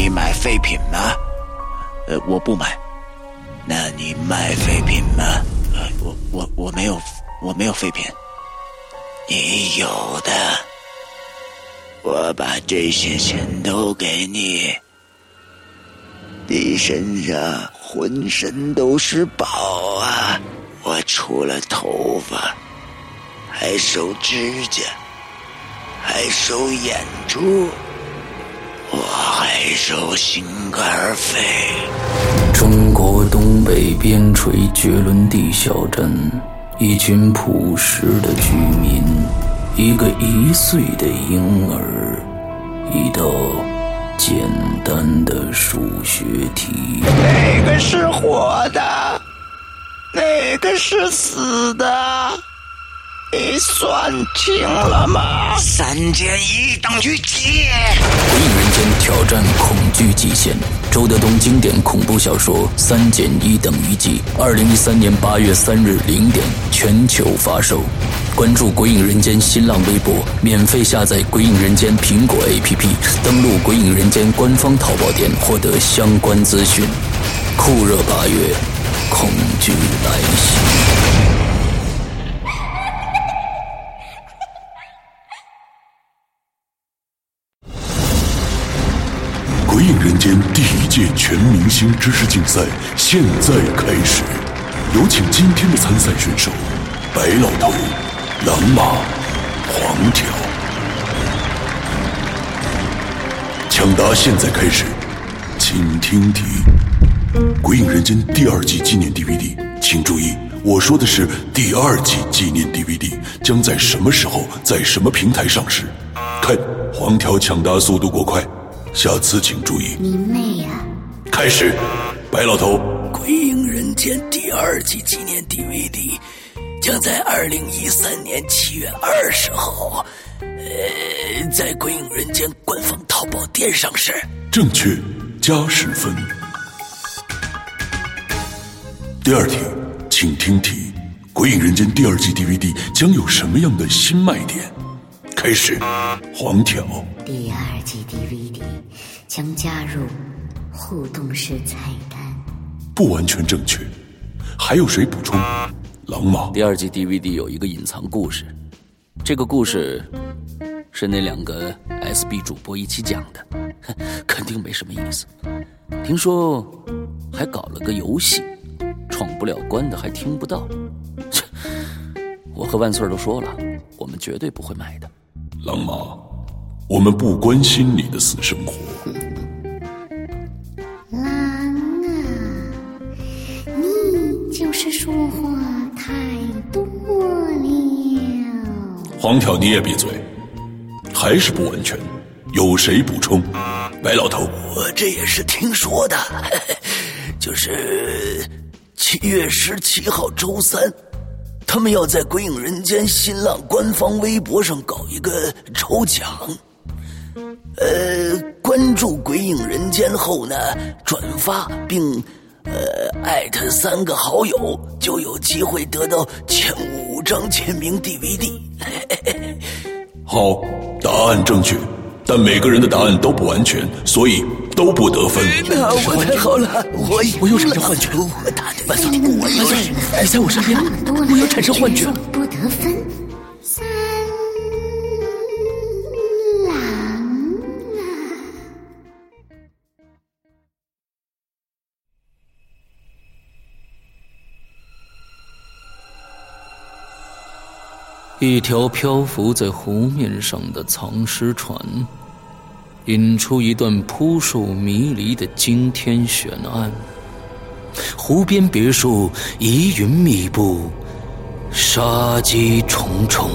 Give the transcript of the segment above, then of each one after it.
你买废品吗？呃，我不买。那你卖废品吗？我我我没有，我没有废品。你有的，我把这些钱都给你。你身上浑身都是宝啊！我除了头发，还收指甲，还收眼珠，我还手心肝肺。中国东北边陲绝伦地小镇，一群朴实的居民，一个一岁的婴儿，一道简单的数学题。哪个是活的？哪个是死的？你算清了吗？三减一等于几？鬼影人间挑战恐惧极限，周德东经典恐怖小说《三减一等于几》，二零一三年八月三日零点全球发售。关注鬼影人间新浪微博，免费下载鬼影人间苹果 APP，登录鬼影人间官方淘宝店获得相关资讯。酷热八月，恐惧来袭。届全明星知识竞赛现在开始，有请今天的参赛选手：白老头、狼马、黄条。抢答现在开始，请听题。鬼影人间第二季纪念 DVD，请注意，我说的是第二季纪念 DVD 将在什么时候在什么平台上市？看黄条抢答速度过快。下次请注意。你妹呀！开始，白老头。《鬼影人间》第二季纪念 DVD 将在二零一三年七月二十号，呃，在《鬼影人间》官方淘宝店上市。正确，加十分。第二题，请听题：《鬼影人间》第二季 DVD 将有什么样的新卖点？开始，黄条。第二季 DVD 将加入互动式菜单。不完全正确，还有谁补充？狼马。第二季 DVD 有一个隐藏故事，这个故事是那两个 SB 主播一起讲的，肯定没什么意思。听说还搞了个游戏，闯不了关的还听不到。切，我和万岁都说了，我们绝对不会买的。狼妈，我们不关心你的私生活。狼啊，你就是说话太多了。黄条，你也闭嘴。还是不完全，有谁补充？白老头，我这也是听说的，就是七月十七号周三。他们要在《鬼影人间》新浪官方微博上搞一个抽奖，呃，关注《鬼影人间》后呢，转发并呃艾特三个好友，就有机会得到前五张签名 DVD。好，答案正确，但每个人的答案都不完全，所以都不得分。我太好了，我我又产生幻觉。万岁，万岁，你在我身边，我又产生幻觉。不得分。三郎啊！一条漂浮在湖面上的藏尸船，引出一段扑朔迷离的惊天悬案。湖边别墅疑云密布，杀机重重。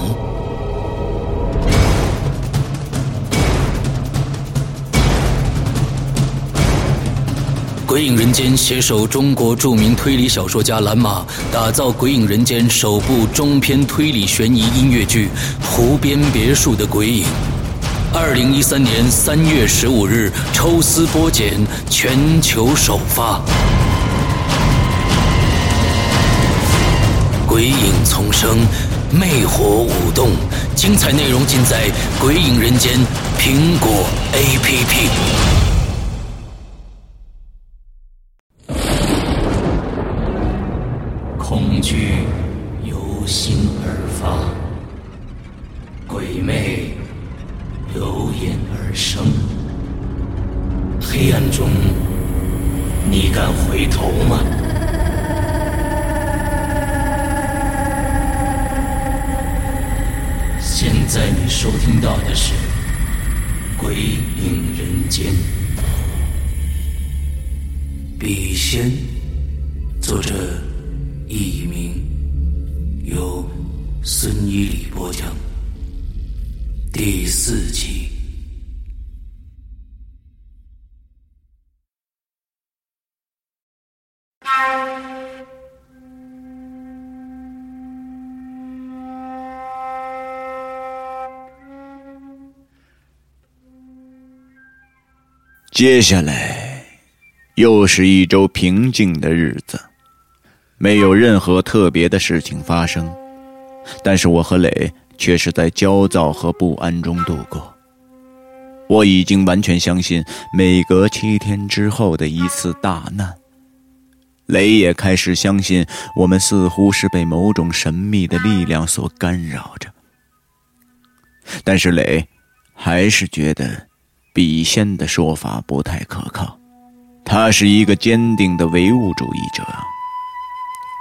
鬼影人间携手中国著名推理小说家蓝马，打造鬼影人间首部中篇推理悬疑音乐剧《湖边别墅的鬼影》。二零一三年三月十五日抽丝剥茧全球首发。鬼影丛生魅惑舞动精彩内容尽在鬼影人间苹果 app 恐惧由心而发。黑暗中，你敢回头吗？现在你收听到的是《鬼影人间》。笔仙，接下来，又是一周平静的日子，没有任何特别的事情发生，但是我和磊却是在焦躁和不安中度过。我已经完全相信每隔七天之后的一次大难，雷也开始相信我们似乎是被某种神秘的力量所干扰着，但是雷还是觉得。笔仙的说法不太可靠，他是一个坚定的唯物主义者。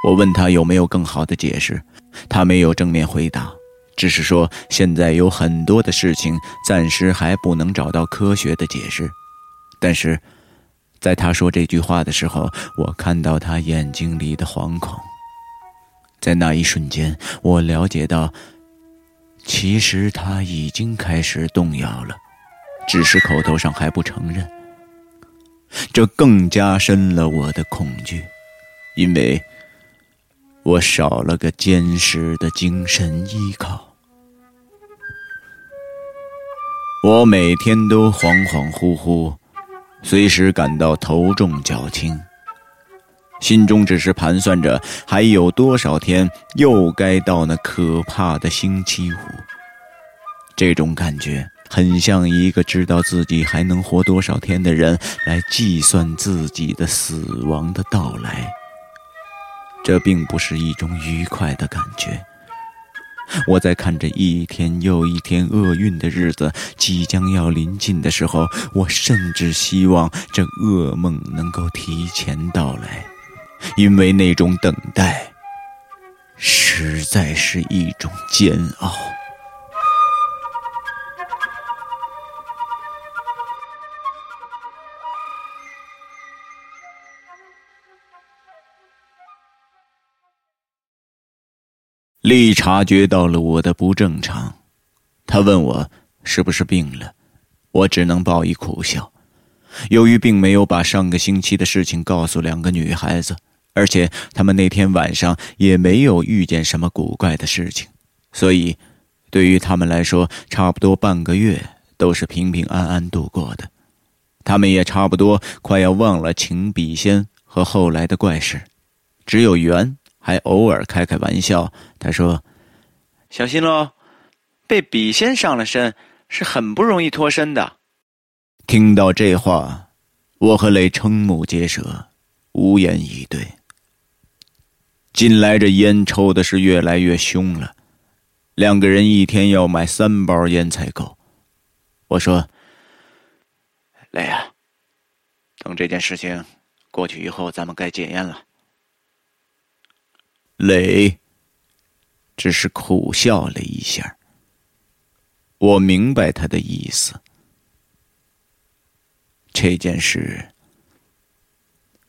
我问他有没有更好的解释，他没有正面回答，只是说现在有很多的事情暂时还不能找到科学的解释。但是，在他说这句话的时候，我看到他眼睛里的惶恐。在那一瞬间，我了解到，其实他已经开始动摇了。只是口头上还不承认，这更加深了我的恐惧，因为我少了个坚实的精神依靠。我每天都恍恍惚惚，随时感到头重脚轻，心中只是盘算着还有多少天又该到那可怕的星期五。这种感觉。很像一个知道自己还能活多少天的人来计算自己的死亡的到来，这并不是一种愉快的感觉。我在看着一天又一天厄运的日子即将要临近的时候，我甚至希望这噩梦能够提前到来，因为那种等待实在是一种煎熬。丽察觉到了我的不正常，他问我是不是病了，我只能报以苦笑。由于并没有把上个星期的事情告诉两个女孩子，而且他们那天晚上也没有遇见什么古怪的事情，所以对于他们来说，差不多半个月都是平平安安度过的。他们也差不多快要忘了请笔仙和后来的怪事，只有缘。还偶尔开开玩笑，他说：“小心喽，被笔仙上了身是很不容易脱身的。”听到这话，我和雷瞠目结舌，无言以对。近来这烟抽的是越来越凶了，两个人一天要买三包烟才够。我说：“雷啊，等这件事情过去以后，咱们该戒烟了。”磊只是苦笑了一下。我明白他的意思。这件事，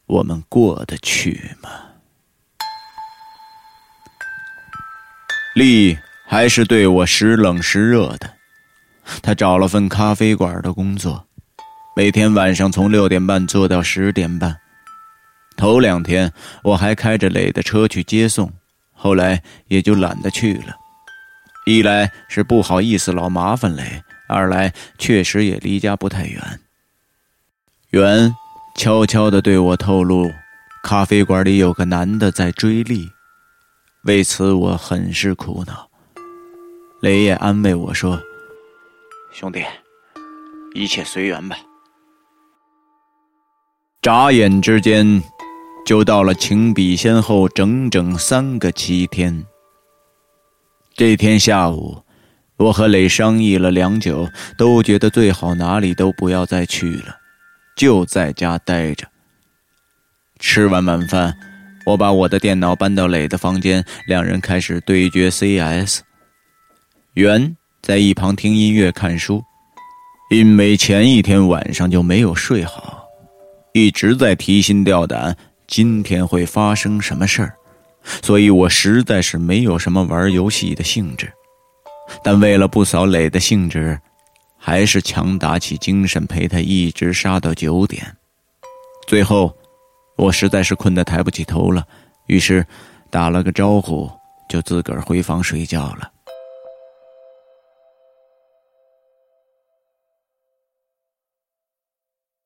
我们过得去吗？丽还是对我时冷时热的。他找了份咖啡馆的工作，每天晚上从六点半做到十点半。头两天我还开着磊的车去接送，后来也就懒得去了。一来是不好意思老麻烦磊，二来确实也离家不太远。袁悄悄地对我透露，咖啡馆里有个男的在追丽，为此我很是苦恼。雷也安慰我说：“兄弟，一切随缘吧。”眨眼之间。就到了请笔仙后整整三个七天。这天下午，我和磊商议了良久，都觉得最好哪里都不要再去了，就在家待着。吃完晚饭，我把我的电脑搬到磊的房间，两人开始对决 CS。袁在一旁听音乐看书，因为前一天晚上就没有睡好，一直在提心吊胆，今天会发生什么事儿，所以我实在是没有什么玩游戏的兴致。但为了不扫磊的兴致，还是强打起精神陪他一直杀到九点。最后，我实在是困得抬不起头了，于是打了个招呼，就自个儿回房睡觉了。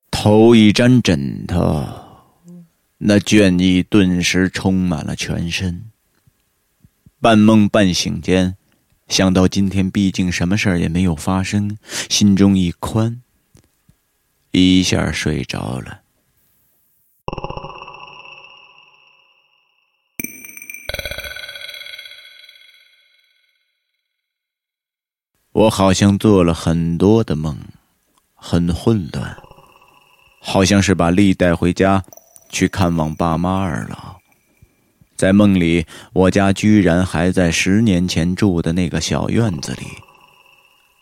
头一沾枕头，那倦意顿时充满了全身。半梦半醒间。想到今天毕竟什么事儿也没有发生，心中一宽，一下睡着了。我好像做了很多的梦，很混乱，好像是把丽带回家去看望爸妈二老。在梦里，我家居然还在十年前住的那个小院子里。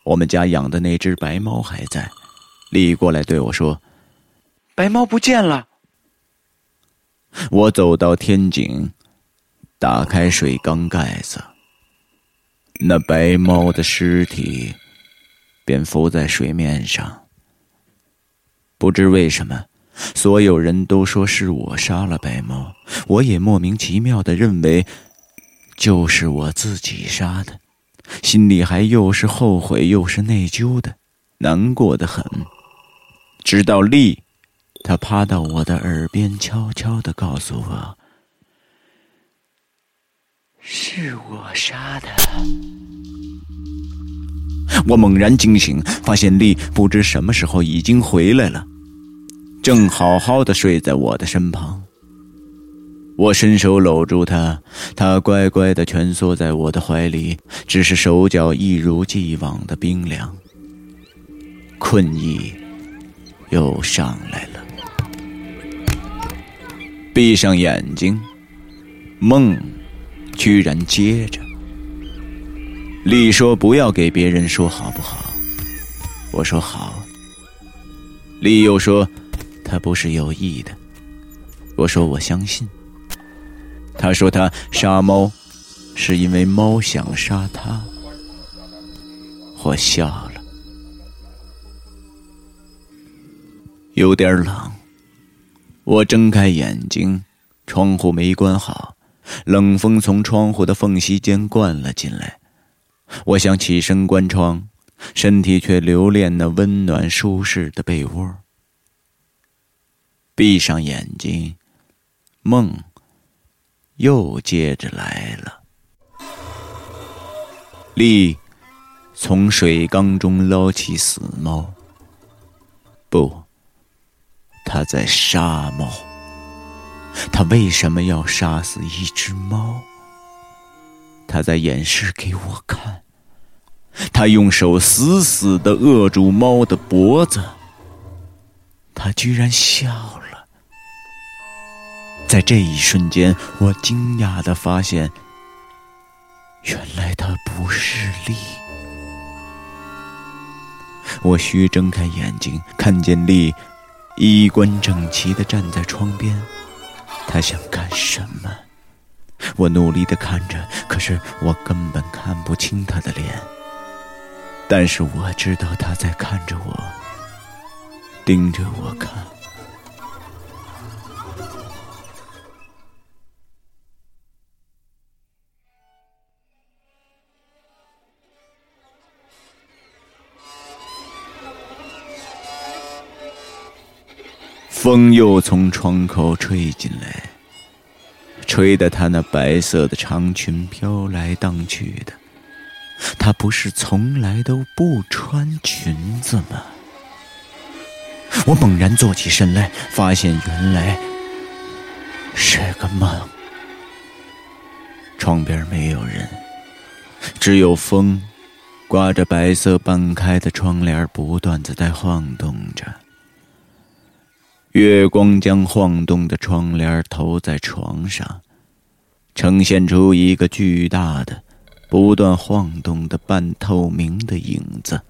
我们家养的那只白猫还在。丽过来对我说：“白猫不见了。”我走到天井，打开水缸盖子，那白猫的尸体便浮在水面上。不知为什么。所有人都说是我杀了白猫，我也莫名其妙的认为，就是我自己杀的，心里还又是后悔又是内疚的，难过的很。直到丽，他趴到我的耳边，悄悄的告诉我，是我杀的。我猛然惊醒，发现丽不知什么时候已经回来了。正好好的睡在我的身旁，我伸手搂住他，他乖乖的蜷缩在我的怀里，只是手脚一如既往的冰凉。困意又上来了，闭上眼睛，梦居然接着。丽说：“不要给别人说好不好？”我说：“好。”丽又说。他不是有意的，我说我相信。他说他杀猫，是因为猫想杀他。我笑了，有点冷。我睁开眼睛，窗户没关好，冷风从窗户的缝隙间灌了进来。我想起身关窗，身体却留恋那温暖舒适的被窝。闭上眼睛，梦又接着来了。丽从水缸中捞起死猫，不，他在杀猫。他为什么要杀死一只猫？他在演示给我看。他用手死死的扼住猫的脖子。他居然笑了。在这一瞬间，我惊讶的发现，原来他不是丽。我虚睁开眼睛，看见丽衣冠整齐的站在窗边。他想干什么？我努力的看着，可是我根本看不清他的脸。但是我知道他在看着我，盯着我看。风又从窗口吹进来，吹得她那白色的长裙飘来荡去的。她不是从来都不穿裙子吗？我猛然坐起身来，发现原来是个梦。窗边没有人，只有风挂着白色半开的窗帘不断的在晃动着。月光将晃动的窗帘投在床上，呈现出一个巨大的、不断晃动的半透明的影子。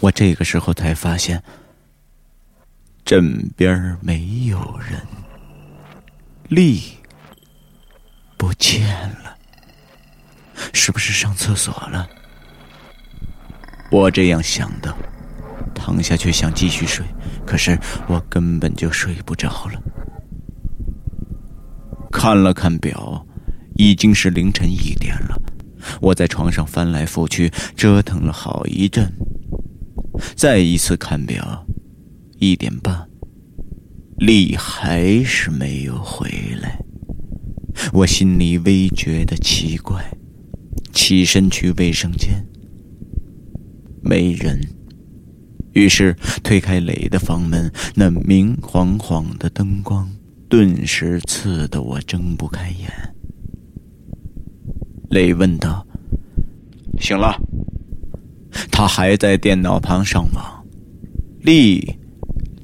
我这个时候才发现，枕边没有人，力不见了，是不是上厕所了？我这样想的，躺下去想继续睡，可是我根本就睡不着了。看了看表，已经是凌晨一点了。我在床上翻来覆去折腾了好一阵。再一次看表，一点半，丽还是没有回来。我心里微觉得奇怪，起身去卫生间，没人。于是推开磊的房门，那明晃晃的灯光顿时刺得我睁不开眼。磊问道：“醒了？”他还在电脑旁上网，丽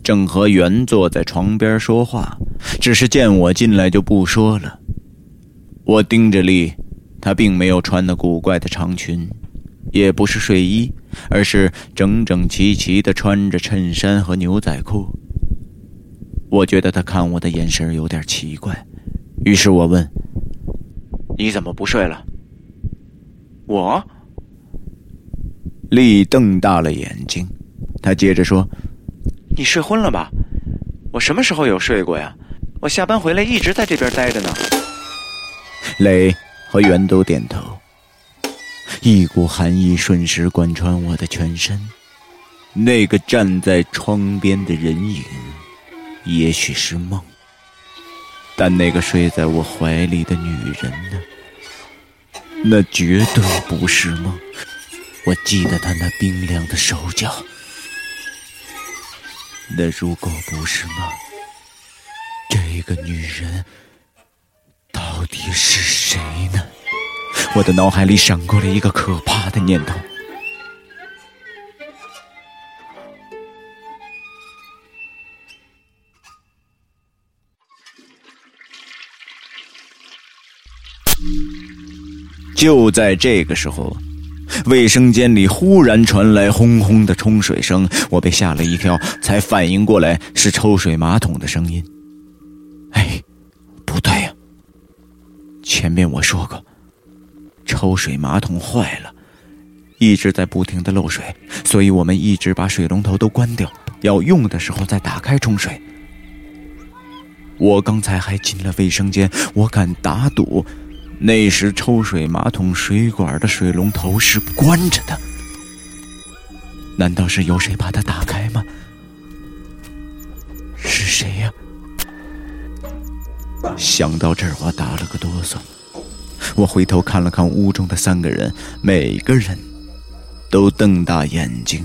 正和袁坐在床边说话，只是见我进来就不说了。我盯着丽，她并没有穿那古怪的长裙，也不是睡衣，而是整整齐齐的穿着衬衫和牛仔裤。我觉得他看我的眼神有点奇怪，于是我问：“你怎么不睡了？”我。丽瞪大了眼睛，他接着说：“你睡昏了吧？我什么时候有睡过呀？我下班回来一直在这边待着呢。”磊和袁都点头，一股寒意瞬时贯穿我的全身。那个站在窗边的人影，也许是梦，但那个睡在我怀里的女人呢？那绝对不是梦。我记得她那冰凉的手脚，那如果不是梦，这个女人到底是谁呢？我的脑海里闪过了一个可怕的念头。就在这个时候。卫生间里忽然传来轰轰的冲水声，我被吓了一跳，才反应过来是抽水马桶的声音。哎，不对呀！前面我说过，抽水马桶坏了，一直在不停的漏水，所以我们一直把水龙头都关掉，要用的时候再打开冲水。我刚才还进了卫生间，我敢打赌。那时抽水马桶水管的水龙头是关着的，难道是有谁把它打开吗？是谁呀？想到这儿，我打了个哆嗦。我回头看了看屋中的三个人，每个人都瞪大眼睛。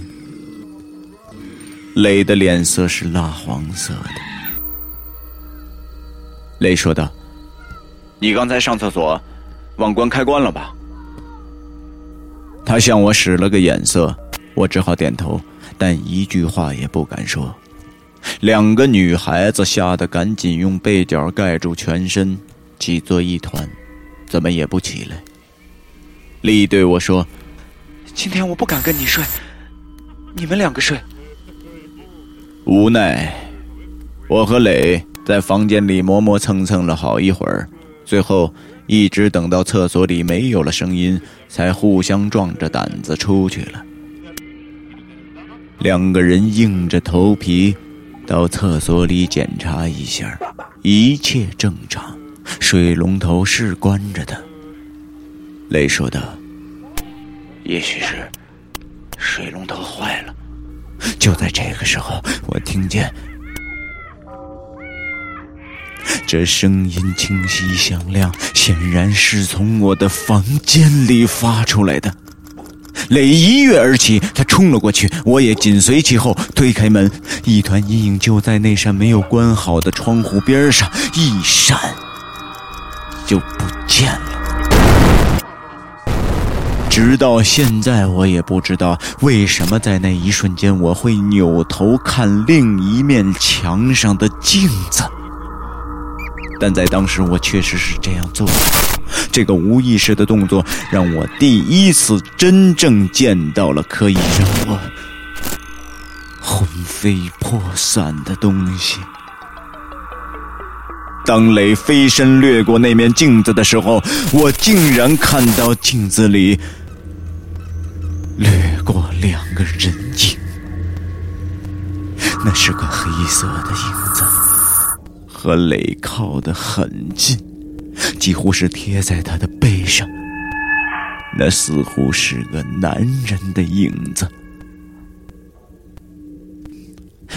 磊的脸色是蜡黄色的。磊说道。你刚才上厕所，忘关开关了吧？他向我使了个眼色，我只好点头，但一句话也不敢说。两个女孩子吓得赶紧用被角盖住全身，挤作一团，怎么也不起来。丽对我说：“今天我不敢跟你睡，你们两个睡。”无奈，我和磊在房间里磨磨蹭蹭了好一会儿。最后，一直等到厕所里没有了声音，才互相壮着胆子出去了。两个人硬着头皮到厕所里检查一下，一切正常，水龙头是关着的。雷说道：“也许是水龙头坏了。”就在这个时候，我听见。这声音清晰响亮，显然是从我的房间里发出来的。磊一跃而起，他冲了过去，我也紧随其后，推开门，一团阴影就在那扇没有关好的窗户边上一闪，就不见了。直到现在，我也不知道为什么在那一瞬间我会扭头看另一面墙上的镜子。但在当时，我确实是这样做的。这个无意识的动作，让我第一次真正见到了可以让我魂飞魄散的东西。当雷飞身掠过那面镜子的时候，我竟然看到镜子里掠过两个人影。那是个黑色的影子，和雷靠得很近，几乎是贴在他的背上。那似乎是个男人的影子。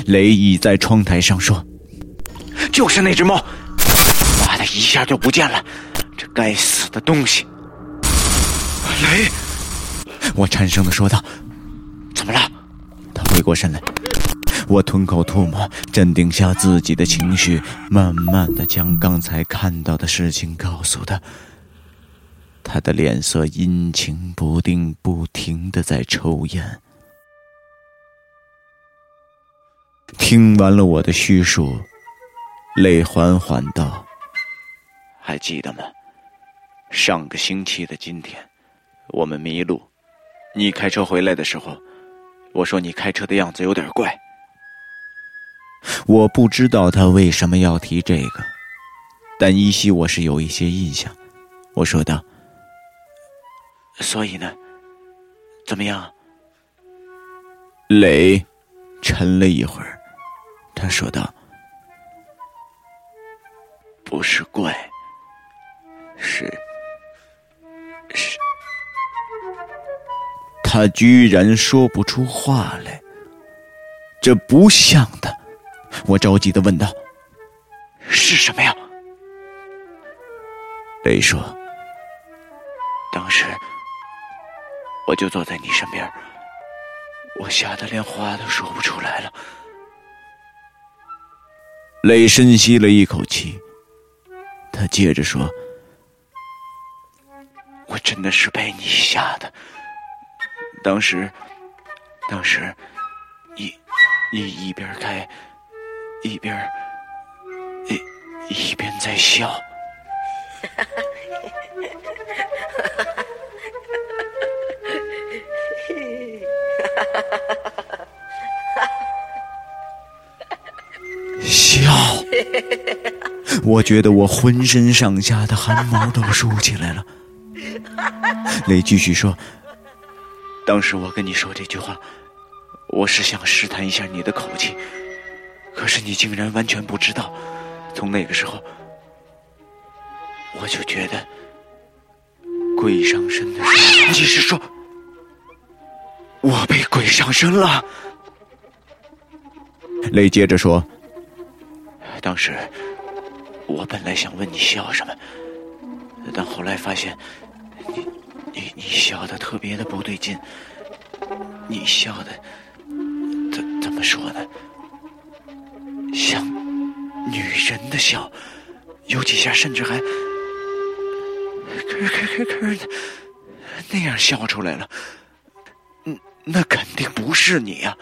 雷倚在窗台上说：“就是那只猫。”一下就不见了，这该死的东西！雷，我颤声的说道：“怎么了？”他回过身来，我吞口吐沫，镇定下自己的情绪，慢慢的将刚才看到的事情告诉他。他的脸色阴晴不定，不停的在抽烟。听完了我的叙述，泪缓缓道。还记得吗？上个星期的今天，我们迷路，你开车回来的时候，我说你开车的样子有点怪。我不知道他为什么要提这个，但依稀我是有一些印象。我说道：“所以呢，怎么样？”磊沉了一会儿，他说道：“不是怪。”是，是，他居然说不出话来，这不像他。我着急的问道：“是什么呀？”雷说：“当时我就坐在你身边，我吓得连话都说不出来了。”雷深吸了一口气，他接着说。我真的是被你吓的。当时，当时，一你一边开，一边一一边在笑。笑，我觉得我浑身上下的汗毛都竖起来了。雷继续说：“当时我跟你说这句话，我是想试探一下你的口气，可是你竟然完全不知道。从那个时候，我就觉得鬼上身的事候，你是说我被鬼上身了？”雷接着说：“当时我本来想问你笑什么，但后来发现。”你你你笑的特别的不对劲，你笑的怎怎么说呢？像女人的笑，有几下甚至还咳咳咳咳的那样笑出来了。嗯，那肯定不是你呀，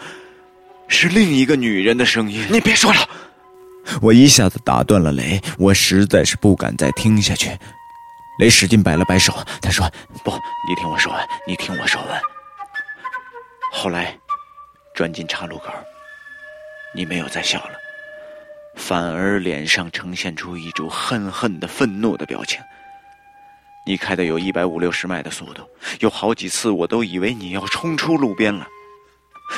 是另一个女人的声音。你别说了，我一下子打断了雷，我实在是不敢再听下去。雷使劲摆了摆手，他说：“不，你听我说完，你听我说完。”后来，转进岔路口，你没有再笑了，反而脸上呈现出一种恨恨的、愤怒的表情。你开的有一百五六十迈的速度，有好几次我都以为你要冲出路边了，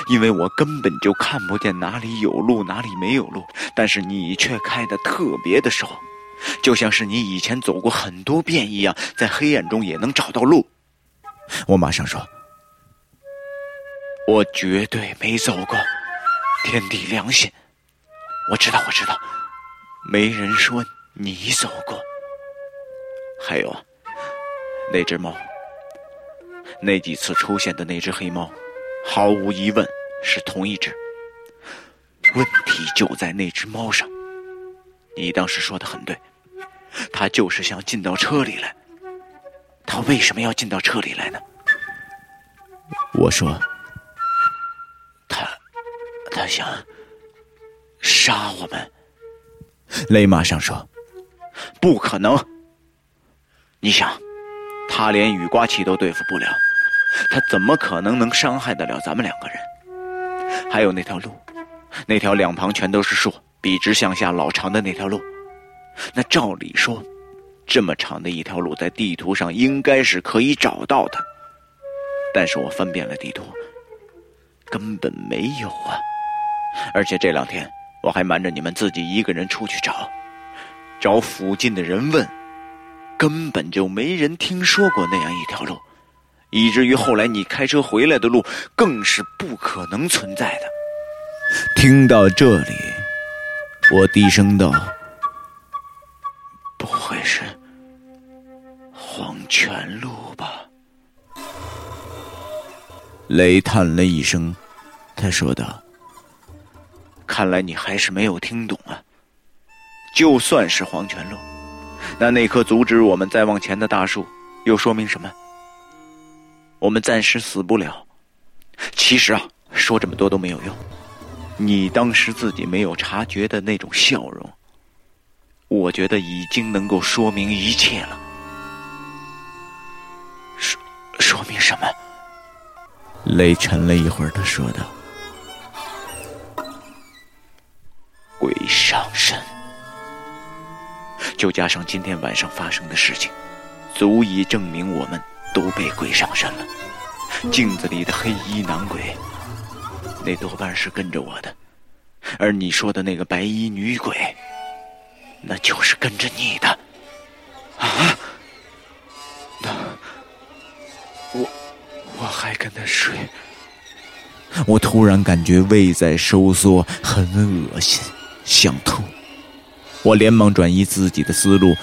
因为我根本就看不见哪里有路，哪里没有路，但是你却开的特别的熟。就像是你以前走过很多遍一样，在黑暗中也能找到路。我马上说：“我绝对没走过，天地良心。我知道，我知道，没人说你走过。还有那只猫，那几次出现的那只黑猫，毫无疑问是同一只。问题就在那只猫上。你当时说的很对。”他就是想进到车里来。他为什么要进到车里来呢？我说：“他，他想杀我们。”雷马上说：“不可能！你想，他连雨刮器都对付不了，他怎么可能能伤害得了咱们两个人？还有那条路，那条两旁全都是树、笔直向下、老长的那条路，那照理说，这么长的一条路，在地图上应该是可以找到的。但是我翻遍了地图，根本没有啊！而且这两天……”我还瞒着你们自己一个人出去找，找附近的人问，根本就没人听说过那样一条路，以至于后来你开车回来的路更是不可能存在的。听到这里，我低声道：“全路吧？”雷叹了一声，他说道。看来你还是没有听懂啊！就算是黄泉路，那那棵阻止我们再往前的大树，又说明什么？我们暂时死不了。其实啊，说这么多都没有用。你当时自己没有察觉的那种笑容，我觉得已经能够说明一切了。说说明什么？雷沉了一会儿，他说道。鬼上身，就加上今天晚上发生的事情，足以证明我们都被鬼上身了。镜子里的黑衣男鬼，那多半是跟着我的；而你说的那个白衣女鬼，那就是跟着你的。啊？跟他睡？我突然感觉胃在收缩，很恶心。想吐，我连忙转移自己的思路。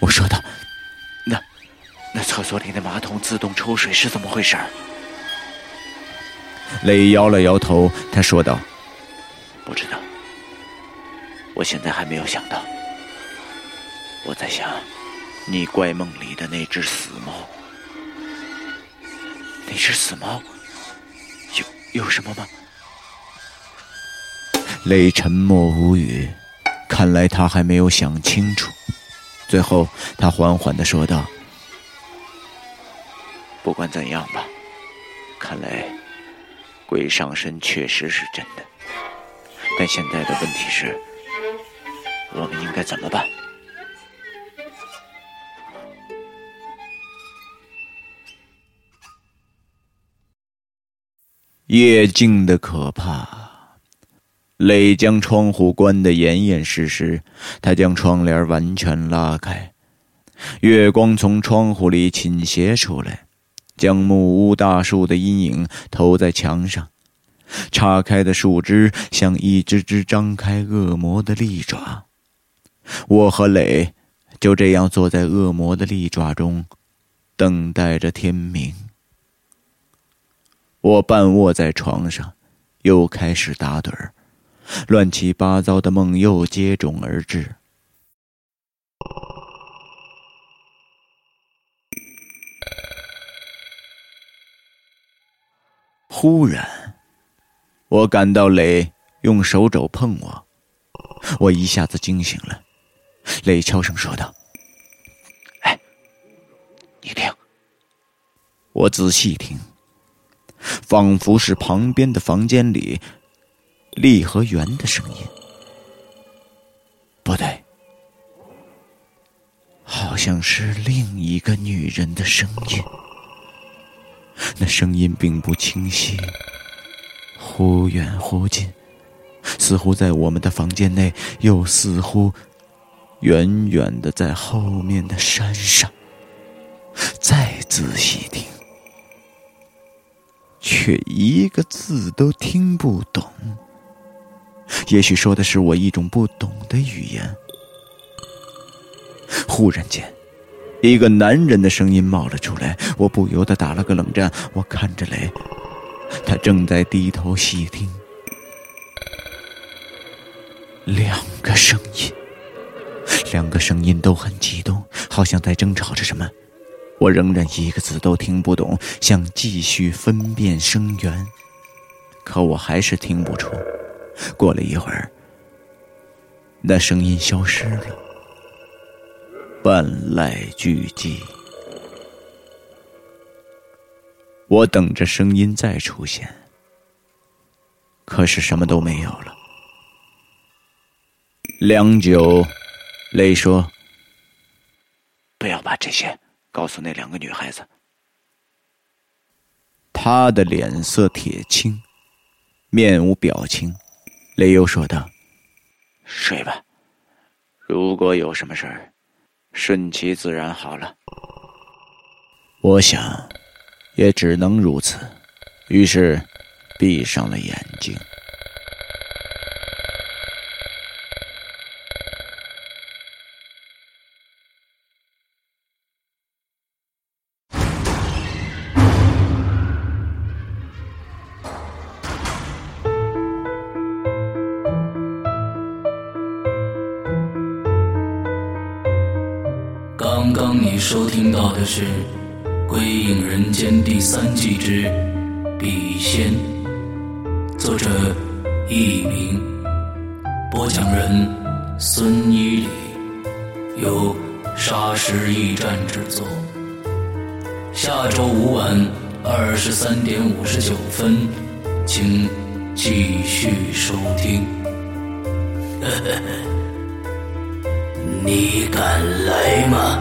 我说道：“那，那厕所里的马桶自动抽水是怎么回事？”雷摇了摇头，他说道：“不知道，我现在还没有想到。我在想，你怪梦里的那只死猫，那只死猫，有有什么吗？”雷沉默无语，看来他还没有想清楚。最后，他缓缓的说道：“不管怎样吧，看来鬼上身确实是真的。但现在的问题是，我们应该怎么办？”夜静的可怕。磊将窗户关得严严实实，他将窗帘完全拉开，月光从窗户里倾斜出来，将木屋大树的阴影投在墙上。岔开的树枝像一只只张开恶魔的利爪。我和磊就这样坐在恶魔的利爪中，等待着天明。我半卧在床上，又开始打盹儿。乱七八糟的梦又接踵而至。忽然，我感到磊用手肘碰我，我一下子惊醒了。磊悄声说道：“哎，你听。”我仔细听，仿佛是旁边的房间里。立和圆的声音，不对，好像是另一个女人的声音。那声音并不清晰，忽远忽近，似乎在我们的房间内，又似乎远远的在后面的山上。再仔细听，却一个字都听不懂。也许说的是我一种不懂的语言。忽然间，一个男人的声音冒了出来，我不由得打了个冷战。我看着雷，他正在低头细听。两个声音，两个声音都很激动，好像在争吵着什么。我仍然一个字都听不懂，想继续分辨声源，可我还是听不出。过了一会儿，那声音消失了，万籁俱寂。我等着声音再出现，可是什么都没有了。良久，雷说：“不要把这些。”告诉那两个女孩子，他的脸色铁青，面无表情。雷欧说道：“睡吧，如果有什么事儿，顺其自然好了。”我想，也只能如此，于是闭上了眼睛。是《归隐人间》第三季之《笔仙》，作者佚名，播讲人孙一礼，由沙石驿站制作。下周五晚二十三点五十九分，请继续收听。呵呵。你敢来吗？